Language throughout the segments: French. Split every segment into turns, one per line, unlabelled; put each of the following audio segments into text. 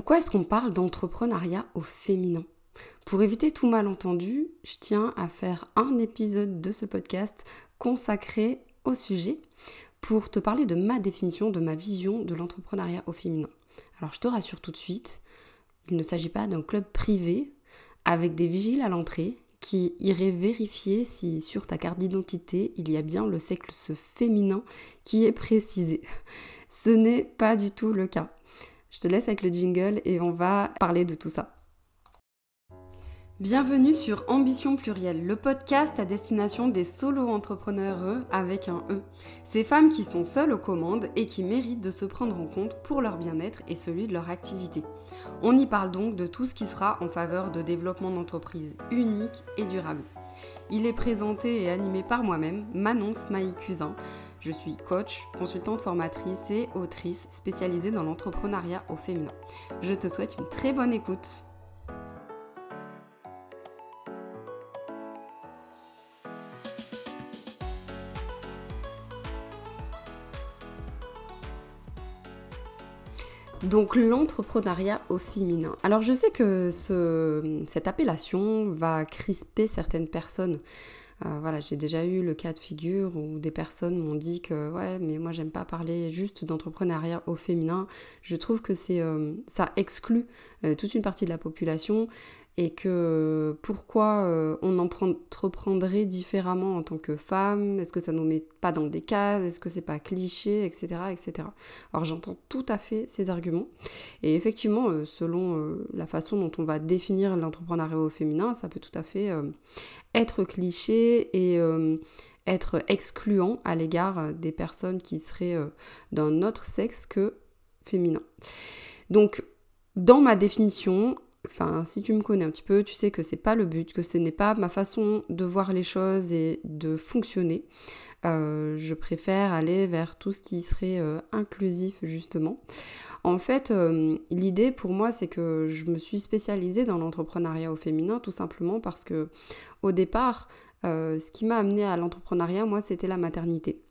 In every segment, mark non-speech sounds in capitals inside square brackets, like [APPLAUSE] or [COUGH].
Pourquoi est-ce qu'on parle d'entrepreneuriat au féminin? Pour éviter tout malentendu, je tiens à faire un épisode de ce podcast consacré au sujet pour te parler de ma définition, de ma vision de l'entrepreneuriat au féminin. Alors je te rassure tout de suite, il ne s'agit pas d'un club privé avec des vigiles à l'entrée qui iraient vérifier si sur ta carte d'identité il y a bien le sexe féminin qui est précisé. [LAUGHS] Ce n'est pas du tout le cas. Je te laisse avec le jingle et on va parler de tout ça. Bienvenue sur Ambition Plurielle, le podcast à destination des solo-entrepreneurs avec un E. Ces femmes qui sont seules aux commandes et qui méritent de se prendre en compte pour leur bien-être et celui de leur activité. On y parle donc de tout ce qui sera en faveur de développement d'entreprises uniques et durables. Il est présenté et animé par moi-même, Manon Smaï Cusin, je suis coach, consultante formatrice et autrice spécialisée dans l'entrepreneuriat au féminin. Je te souhaite une très bonne écoute. Donc l'entrepreneuriat au féminin. Alors je sais que cette appellation va crisper certaines personnes. Euh, voilà, j'ai déjà eu le cas de figure où des personnes m'ont dit que ouais, mais moi j'aime pas parler juste d'entrepreneuriat au féminin. Je trouve que c'est euh, ça exclut euh, toute une partie de la population et que pourquoi euh, on entreprendrait différemment en tant que femme, est-ce que ça nous met pas dans des cases, est-ce que c'est pas cliché, etc. etc. Alors j'entends tout à fait ces arguments et effectivement euh, selon euh, la façon dont on va définir l'entrepreneuriat au féminin, ça peut tout à fait être cliché et être excluant à l'égard des personnes qui seraient d'un autre sexe que féminin. Donc dans ma définition, Enfin, si tu me connais un petit peu, tu sais que c'est pas le but, que ce n'est pas ma façon de voir les choses et de fonctionner. Euh, je préfère aller vers tout ce qui serait euh, inclusif justement. En fait, euh, l'idée pour moi, c'est que je me suis spécialisée dans l'entrepreneuriat au féminin tout simplement parce que au départ, ce qui m'a amené à l'entrepreneuriat, moi, c'était la maternité.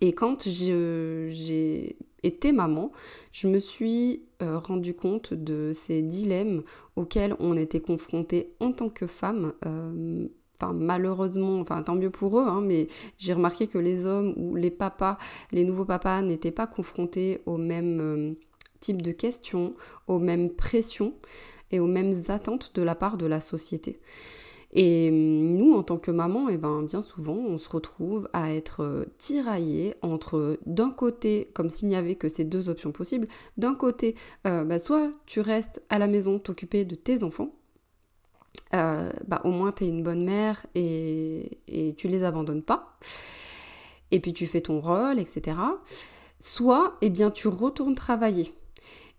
Et quand j'ai été maman, je me suis euh, rendu compte de ces dilemmes auxquels on était confronté en tant que femme. Euh, malheureusement, enfin tant mieux pour eux, hein, mais j'ai remarqué que les hommes ou les papas, les nouveaux papas n'étaient pas confrontés aux mêmes euh, types de questions, aux mêmes pressions et aux mêmes attentes de la part de la société. Et nous, en tant que maman, eh ben, bien souvent, on se retrouve à être euh, tiraillé entre, d'un côté, comme s'il n'y avait que ces deux options possibles, d'un côté, euh, bah, soit tu restes à la maison t'occuper de tes enfants, euh, bah, au moins tu es une bonne mère et, et tu les abandonnes pas, et puis tu fais ton rôle, etc. Soit, eh bien, tu retournes travailler.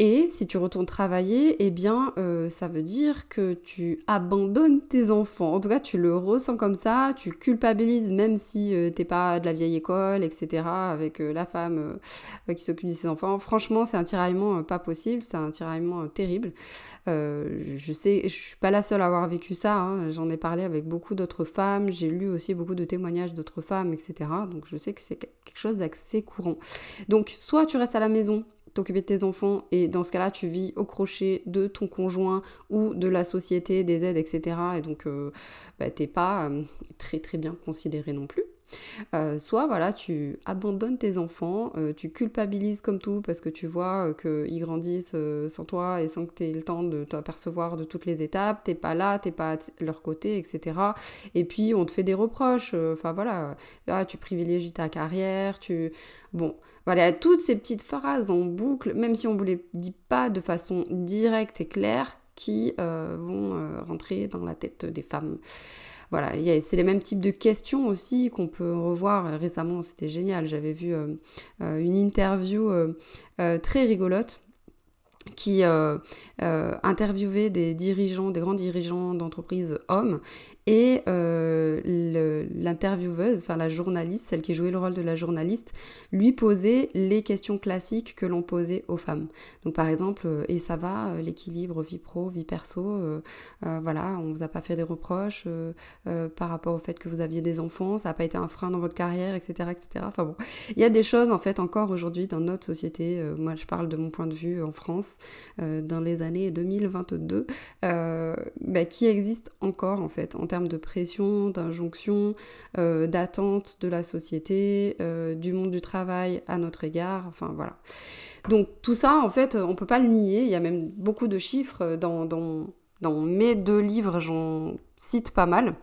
Et si tu retournes travailler, eh bien, euh, ça veut dire que tu abandonnes tes enfants. En tout cas, tu le ressens comme ça, tu culpabilises même si euh, t'es pas de la vieille école, etc., avec euh, la femme qui s'occupe de ses enfants. Franchement, c'est un tiraillement pas possible, c'est un tiraillement terrible. je sais, je suis pas la seule à avoir vécu ça. Hein. J'en ai parlé avec beaucoup d'autres femmes. J'ai lu aussi beaucoup de témoignages d'autres femmes, etc. Donc, je sais que c'est quelque chose d'assez courant. Donc, soit tu restes à la maison t'occuper de tes enfants et dans ce cas-là, tu vis au crochet de ton conjoint ou de la société, des aides, etc. Et donc, euh, bah, t'es pas euh, très très bien considéré non plus. Euh, soit voilà, tu abandonnes tes enfants, euh, tu culpabilises comme tout parce que tu vois euh, qu'ils grandissent sans toi et sans que tu aies le temps de t'apercevoir de toutes les étapes, t'es pas là, t'es pas à leur côté, etc. Et puis on te fait des reproches, enfin voilà, là tu privilégies ta carrière, tu... Bon, voilà, toutes ces petites phrases en boucle, même si on ne les dit pas de façon directe et claire, qui vont rentrer dans la tête des femmes voilà, c'est les mêmes types de questions aussi qu'on peut revoir. Récemment, c'était génial. J'avais vu euh, euh, une interview euh, très rigolote qui interviewait des dirigeants, des grands dirigeants d'entreprises hommes, Et euh, l'intervieweuse, enfin la journaliste, celle qui jouait le rôle de la journaliste, lui posait les questions classiques que l'on posait aux femmes. Donc par exemple, euh, et ça va, euh, l'équilibre vie pro, vie perso, voilà, on vous a pas fait des reproches par rapport au fait que vous aviez des enfants, ça n'a pas été un frein dans votre carrière, etc., etc. Enfin bon, il y a des choses en fait encore aujourd'hui dans notre société. moi, je parle de mon point de vue en France, dans les années 2022, bah, qui existent encore en fait en termes de pression, d'injonction, euh, d'attente de la société, euh, du monde du travail à notre égard, enfin voilà. Donc tout ça, en fait, on peut pas le nier, il y a même beaucoup de chiffres dans, dans, mes deux livres, j'en cite pas mal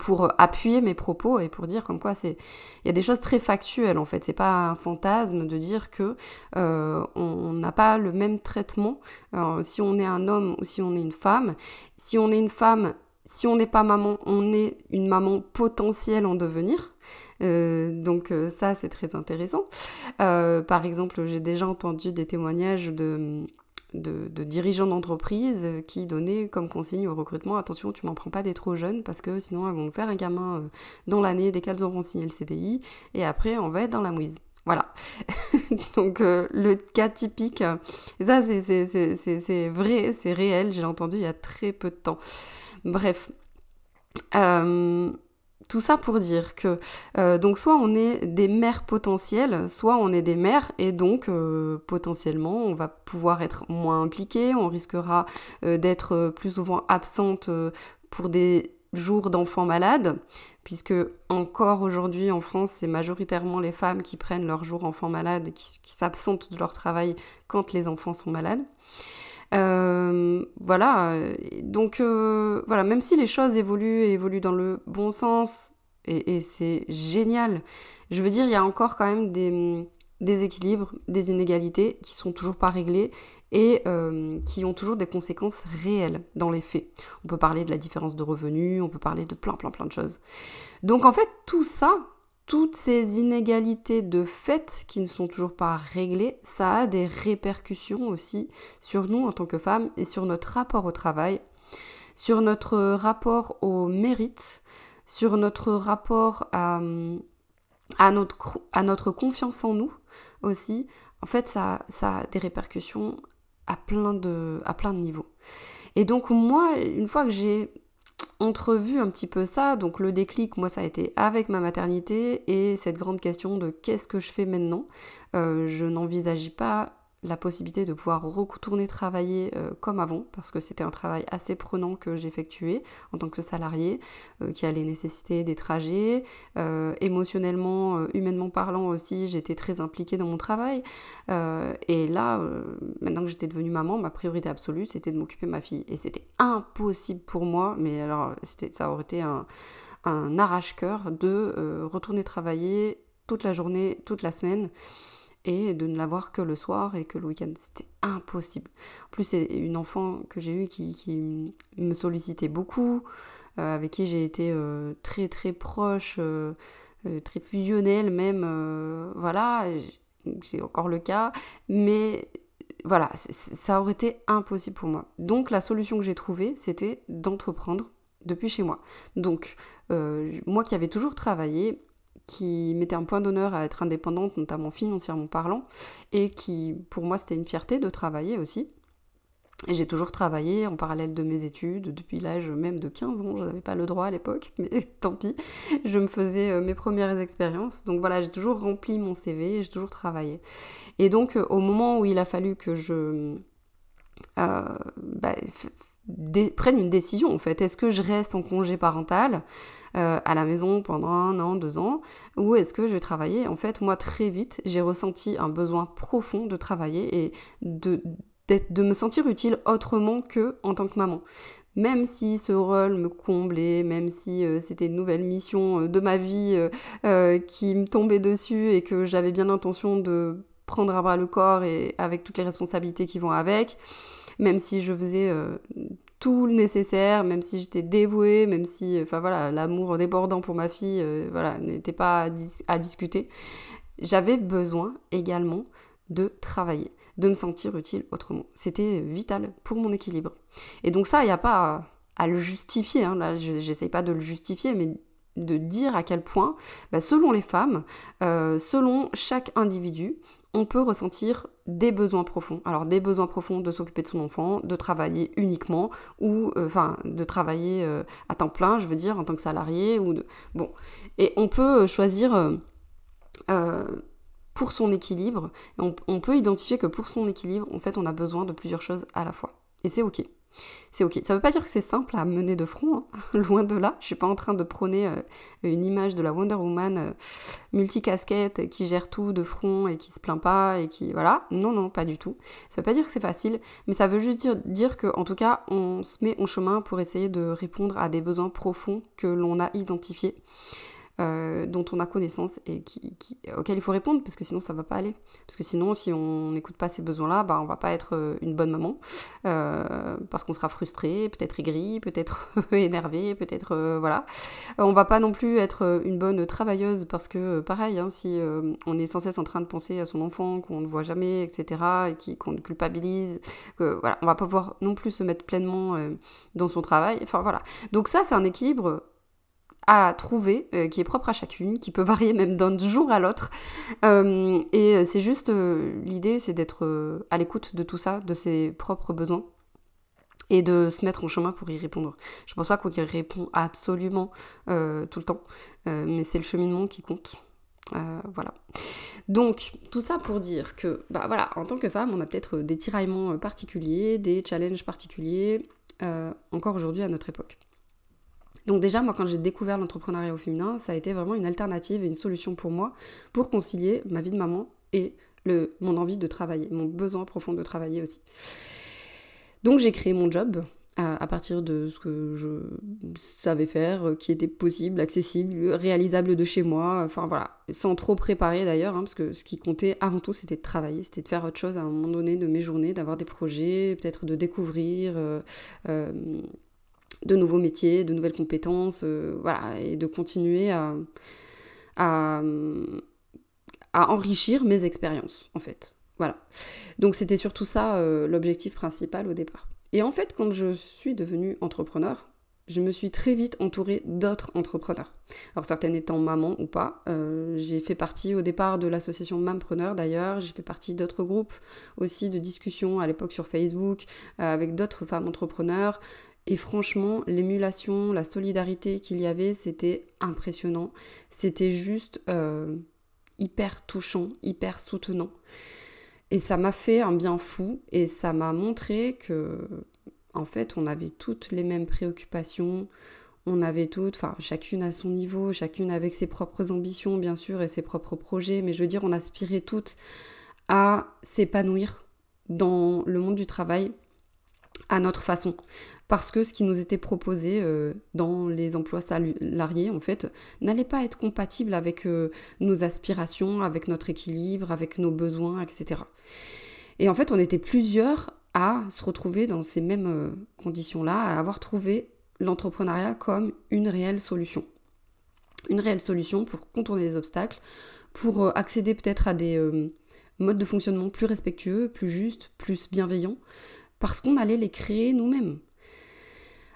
pour appuyer mes propos et pour dire comme quoi c'est il y a des choses très factuelles en fait. C'est pas un fantasme de dire que euh, on n'a pas le même traitement si on est un homme ou si on est une femme. Si on est une femme si on n'est pas maman, on est une maman potentielle en devenir. Euh, donc euh, ça, c'est très intéressant. Euh, par exemple, j'ai déjà entendu des témoignages de, de, dirigeants d'entreprise qui donnaient comme consigne au recrutement, attention, tu m'en prends pas des trop jeunes parce que sinon elles vont faire un gamin dans l'année dès qu'elles auront signé le CDI et après on va être dans la mouise. Voilà. [LAUGHS] Donc le cas typique, ça c'est vrai, c'est réel, j'ai entendu il y a très peu de temps. Bref. Euh, tout ça pour dire que euh, donc soit on est des mères potentielles, soit on est des mères et donc euh, potentiellement on va pouvoir être moins impliqué, on risquera d'être plus souvent absente pour des jours d'enfants malades, puisque encore aujourd'hui en France c'est majoritairement les femmes qui prennent leurs jours enfants malades et qui s'absentent de leur travail quand les enfants sont malades. Euh, voilà, donc euh, voilà, même si les choses évoluent et évoluent dans le bon sens, et, c'est génial, je veux dire, il y a encore quand même des déséquilibres, des inégalités qui sont toujours pas réglées et euh, qui ont toujours des conséquences réelles dans les faits. On peut parler de la différence de revenus, on peut parler de plein plein plein de choses. Donc en fait, tout ça, toutes ces inégalités de fait qui ne sont toujours pas réglées, ça a des répercussions aussi sur nous en tant que femmes et sur notre rapport au travail, sur notre rapport au mérite, sur notre rapport à, notre, confiance en nous aussi. En fait, ça, a des répercussions plein de, à plein de niveaux. Et donc moi, une fois que j'ai entrevu un petit peu ça. Donc le déclic, moi, ça a été avec ma maternité et cette grande question de qu'est-ce que je fais maintenant? Euh, je n'envisageais pas la possibilité de pouvoir retourner travailler euh, comme avant, parce que c'était un travail assez prenant que j'effectuais en tant que salarié, euh, qui allait nécessiter des trajets. Euh, émotionnellement, humainement parlant aussi, j'étais très impliquée dans mon travail. et là, maintenant que j'étais devenue maman, ma priorité absolue, c'était de m'occuper de ma fille. Et c'était impossible pour moi, mais alors ça aurait été un, un arrache-coeur de retourner travailler toute la journée, toute la semaine et de ne l'avoir que le soir et que le week-end. C'était impossible. En plus, c'est une enfant que j'ai eue qui, me sollicitait beaucoup, euh, avec qui j'ai été euh, très très proche, euh, très fusionnelle même. voilà, c'est encore le cas. Mais voilà, ça aurait été impossible pour moi. Donc la solution que j'ai trouvée, c'était d'entreprendre depuis chez moi. Donc, moi qui avais toujours travaillé, qui mettait un point d'honneur à être indépendante, notamment financièrement parlant, et qui, pour moi, c'était une fierté de travailler aussi. Et j'ai toujours travaillé en parallèle de mes études, depuis l'âge même de 15 ans, je n'avais pas le droit à l'époque, [LAUGHS] mais tant pis, je me faisais euh, mes premières expériences. Donc voilà, j'ai toujours rempli mon CV, j'ai toujours travaillé. Et donc euh, au moment où il a fallu que je euh, bah, prenne une décision en fait, est-ce que je reste en congé parental euh, à la maison pendant un an, deux ans, ou est-ce que je vais travailler? En fait, moi, très vite, j'ai ressenti un besoin profond de travailler et de, de me sentir utile autrement que en tant que maman. Même si ce rôle me comblait, même si euh, c'était une nouvelle mission euh, de ma vie qui me tombait dessus et que j'avais bien l'intention de prendre à bras le corps et avec toutes les responsabilités qui vont avec, même si je faisais tout le nécessaire, même si j'étais dévouée, même si, enfin voilà, l'amour débordant pour ma fille, euh, voilà, n'était pas à, discuter. J'avais besoin également de travailler, de me sentir utile autrement. C'était vital pour mon équilibre. Et donc ça, il n'y a pas à le justifier, hein. là j'essaye pas de le justifier, mais de dire à quel point, bah, selon les femmes, euh, selon chaque individu, on peut ressentir des besoins profonds. Alors des besoins profonds de s'occuper de son enfant, de travailler uniquement, ou euh, de travailler euh, à temps plein, je veux dire, en tant que salarié, ou de... Bon. Et on peut choisir pour son équilibre, on peut identifier que pour son équilibre, en fait, on a besoin de plusieurs choses à la fois. Et c'est ok c'est ok. Ça veut pas dire que c'est simple à mener de front, hein. [LAUGHS] loin de là. Je suis pas en train de prôner euh, une image de la Wonder Woman euh, multicasquette qui gère tout de front et qui se plaint pas et qui voilà. Non non, pas du tout. Ça veut pas dire que c'est facile, mais ça veut juste dire, dire que tout cas, on se met en chemin pour essayer de répondre à des besoins profonds que l'on a identifiés. Euh, dont on a connaissance et qui, auquel il faut répondre, parce que sinon ça va pas aller. Parce que sinon, si on n'écoute pas ces besoins-là, bah, on va pas être euh, une bonne maman, euh, parce qu'on sera frustré, peut-être aigri, peut-être [LAUGHS] énervé, peut-être voilà. On va pas non plus être une bonne travailleuse, parce que pareil, hein, si on est sans cesse en train de penser à son enfant, qu'on ne voit jamais, etc., et qu'on culpabilise, que voilà, on va pas pouvoir non plus se mettre pleinement dans son travail. Enfin voilà. Donc ça, c'est un équilibre à trouver, euh, qui est propre à chacune, qui peut varier même d'un [LAUGHS] jour à l'autre. Euh, et c'est juste, euh, l'idée, c'est d'être à l'écoute de tout ça, de ses propres besoins, et de se mettre en chemin pour y répondre. Je pense pas qu'on y répond absolument tout le temps, mais c'est le cheminement qui compte. voilà. Donc, tout ça pour dire que, bah voilà, en tant que femme, on a peut-être des tiraillements particuliers, des challenges particuliers, encore aujourd'hui à notre époque. Donc déjà, moi, quand j'ai découvert l'entrepreneuriat au féminin, ça a été vraiment une alternative et une solution pour moi pour concilier ma vie de maman et mon envie de travailler, mon besoin profond de travailler aussi. Donc j'ai créé mon job à, à, partir de ce que je savais faire, qui était possible, accessible, réalisable de chez moi, enfin voilà, sans trop préparer d'ailleurs, hein, parce que ce qui comptait avant tout c'était de travailler, c'était de faire autre chose à un moment donné de mes journées, d'avoir des projets, peut-être de découvrir. Euh, euh, de nouveaux métiers, de nouvelles compétences, euh, voilà, et de continuer à, enrichir mes expériences, en fait. Voilà. Donc c'était surtout ça euh, l'objectif principal au départ. Et en fait, quand je suis devenue entrepreneur, je me suis très vite entourée d'autres entrepreneurs. Alors certaines étant maman ou pas. Euh, j'ai fait partie au départ de l'association Mampreneur d'ailleurs. J'ai fait partie d'autres groupes aussi de discussions à l'époque sur Facebook avec d'autres femmes entrepreneurs. Et franchement, l'émulation, la solidarité qu'il y avait, c'était impressionnant. C'était juste euh, hyper touchant, hyper soutenant. Et ça m'a fait un bien fou et ça m'a montré que, en fait, on avait toutes les mêmes préoccupations. On avait toutes, enfin, chacune à son niveau, chacune avec ses propres ambitions, bien sûr, et ses propres projets. Mais je veux dire, on aspirait toutes à s'épanouir dans le monde du travail à notre façon parce que ce qui nous était proposé euh, dans les emplois salariés, en fait, n'allait pas être compatible avec euh, nos aspirations, avec notre équilibre, avec nos besoins, etc. Et en fait, on était plusieurs à se retrouver dans ces mêmes euh, conditions-là, à avoir trouvé l'entrepreneuriat comme une réelle solution. Une réelle solution pour contourner les obstacles, pour accéder peut-être à des modes de fonctionnement plus respectueux, plus justes, plus bienveillants, parce qu'on allait les créer nous-mêmes.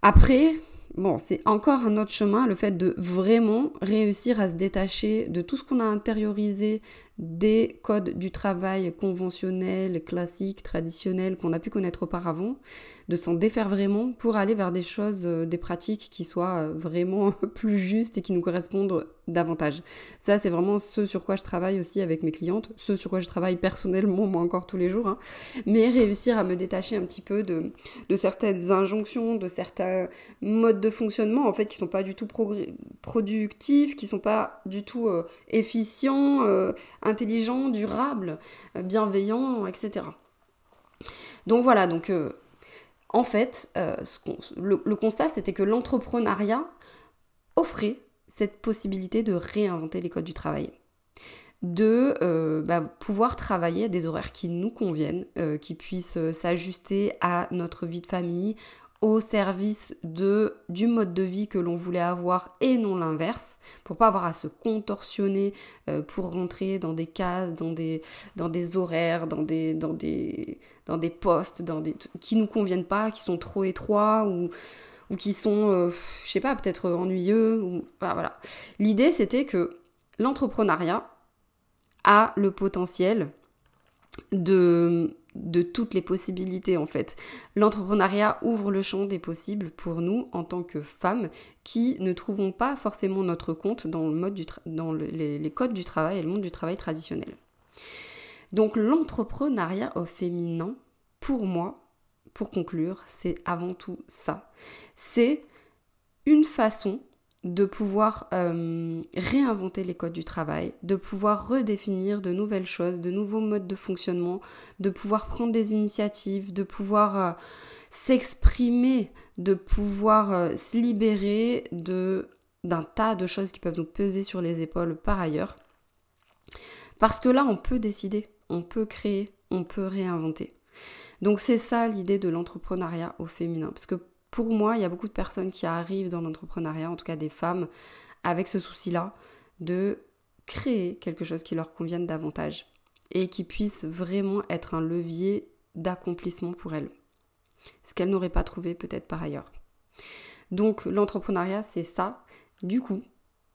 Après, bon, c'est encore un autre chemin, le fait de vraiment réussir à se détacher de tout ce qu'on a intériorisé des codes du travail conventionnels, classiques, traditionnels qu'on a pu connaître auparavant, de s'en défaire vraiment pour aller vers des choses, euh, des pratiques qui soient euh, vraiment [LAUGHS] plus justes et qui nous correspondent davantage. Ça, c'est vraiment ce sur quoi je travaille aussi avec mes clientes, ce sur quoi je travaille personnellement, moi encore tous les jours, hein. mais réussir à me détacher un petit peu de, certaines injonctions, de certains modes de fonctionnement, en fait, qui sont pas du tout productifs, qui sont pas du tout euh, efficients, intelligent, durable, euh, bienveillant, etc. Donc voilà, donc euh, en fait, euh, le, constat c'était que l'entrepreneuriat offrait cette possibilité de réinventer les codes du travail de bah, pouvoir travailler à des horaires qui nous conviennent, qui puissent s'ajuster à notre vie de famille, au service de, du mode de vie que l'on voulait avoir et non l'inverse, pour pas avoir à se contorsionner euh, pour rentrer dans des cases, dans des, horaires, dans des, postes dans des, qui nous conviennent pas, qui sont trop étroits ou qui sont, je sais pas, peut-être ennuyeux. Ou... voilà. L'idée, c'était que l'entrepreneuriat a le potentiel de, de toutes les possibilités en fait. L'entrepreneuriat ouvre le champ des possibles pour nous en tant que femmes qui ne trouvons pas forcément notre compte dans, le mode du dans les, codes du travail et le monde du travail traditionnel. Donc l'entrepreneuriat au féminin, pour moi, pour conclure, c'est avant tout ça. C'est une façon de pouvoir euh, réinventer les codes du travail, de pouvoir redéfinir de nouvelles choses, de nouveaux modes de fonctionnement, de pouvoir prendre des initiatives, de pouvoir euh, s'exprimer, de pouvoir euh, se libérer de d'un tas de choses qui peuvent nous peser sur les épaules par ailleurs. Parce que là, on peut décider, on peut créer, on peut réinventer. Donc c'est ça l'idée de l'entrepreneuriat au féminin. Parce que pour moi, il y a beaucoup de personnes qui arrivent dans l'entrepreneuriat, en tout cas des femmes, avec ce souci-là de créer quelque chose qui leur convienne davantage et qui puisse vraiment être un levier d'accomplissement pour elles. Ce qu'elles n'auraient pas trouvé peut-être par ailleurs. Donc l'entrepreneuriat, c'est ça. Du coup,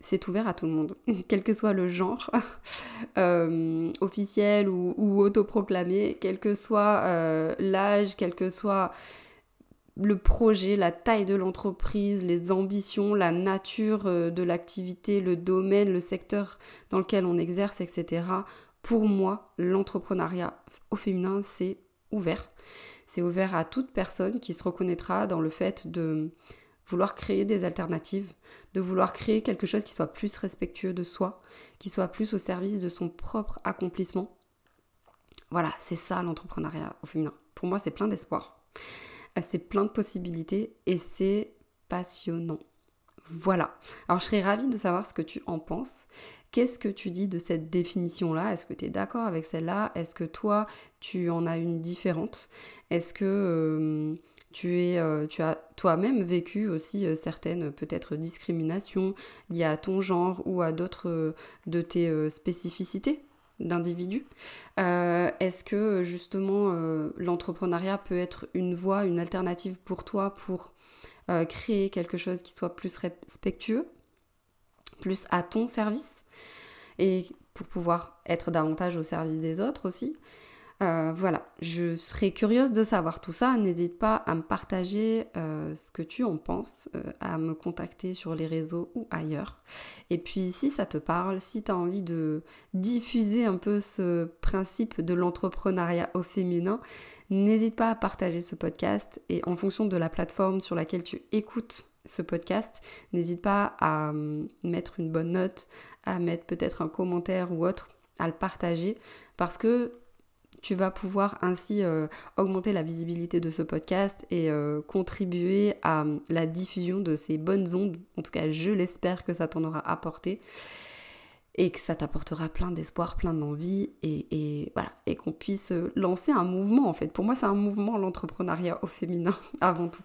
c'est ouvert à tout le monde, [LAUGHS] quel que soit le genre [LAUGHS] euh, officiel ou, autoproclamé, quel que soit euh, l'âge, quel que soit le projet, la taille de l'entreprise, les ambitions, la nature euh, de l'activité, le domaine, le secteur dans lequel on exerce, etc. Pour moi, l'entrepreneuriat au féminin, c'est ouvert. C'est ouvert à toute personne qui se reconnaîtra dans le fait de vouloir créer des alternatives, de vouloir créer quelque chose qui soit plus respectueux de soi, qui soit plus au service de son propre accomplissement. Voilà, c'est ça l'entrepreneuriat au féminin. Pour moi, c'est plein d'espoir c'est plein de possibilités et c'est passionnant. Voilà. Alors je serais ravie de savoir ce que tu en penses. Qu'est-ce que tu dis de cette définition-là? Est-ce que tu es d'accord avec celle-là? Est-ce que toi, tu en as une différente? Est-ce que euh, euh, tu as toi-même vécu aussi euh, certaines peut-être discriminations liées à ton genre ou à d'autres de tes spécificités? D'individus. Euh, est-ce que justement euh, l'entrepreneuriat peut être une voie, une alternative pour toi pour euh, créer quelque chose qui soit plus respectueux, plus à ton service et pour pouvoir être davantage au service des autres aussi? Euh, voilà, je serais curieuse de savoir tout ça. N'hésite pas à me partager euh, ce que tu en penses, euh, à me contacter sur les réseaux ou ailleurs. Et puis si ça te parle, si tu as envie de diffuser un peu ce principe de l'entrepreneuriat au féminin, n'hésite pas à partager ce podcast et en fonction de la plateforme sur laquelle tu écoutes ce podcast, n'hésite pas à mettre une bonne note, à mettre peut-être un commentaire ou autre, à le partager parce que tu vas pouvoir ainsi euh, augmenter la visibilité de ce podcast et euh, contribuer à la diffusion de ces bonnes ondes. En tout cas, je l'espère que ça t'en aura apporté et que ça t'apportera plein d'espoir, plein d'envie et, voilà, et qu'on puisse lancer un mouvement en fait. Pour moi, c'est un mouvement l'entrepreneuriat au féminin [LAUGHS] avant tout.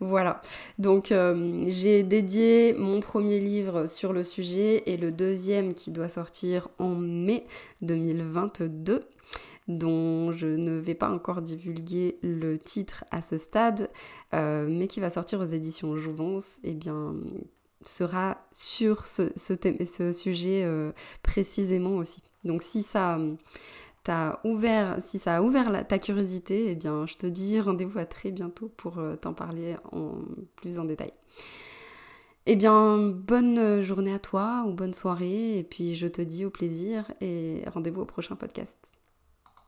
Voilà. Donc euh, j'ai dédié mon premier livre sur le sujet et le deuxième qui doit sortir en mai 2022 dont je ne vais pas encore divulguer le titre à ce stade, euh, mais qui va sortir aux éditions Jouvence, eh bien sera sur ce, sujet euh, précisément aussi. Donc si ça t'a ouvert, si ça a ouvert ta curiosité, eh bien je te dis rendez-vous à très bientôt pour euh, t'en parler en plus en détail. Eh bien, bonne journée à toi ou bonne soirée, et puis je te dis au plaisir et rendez-vous au prochain podcast.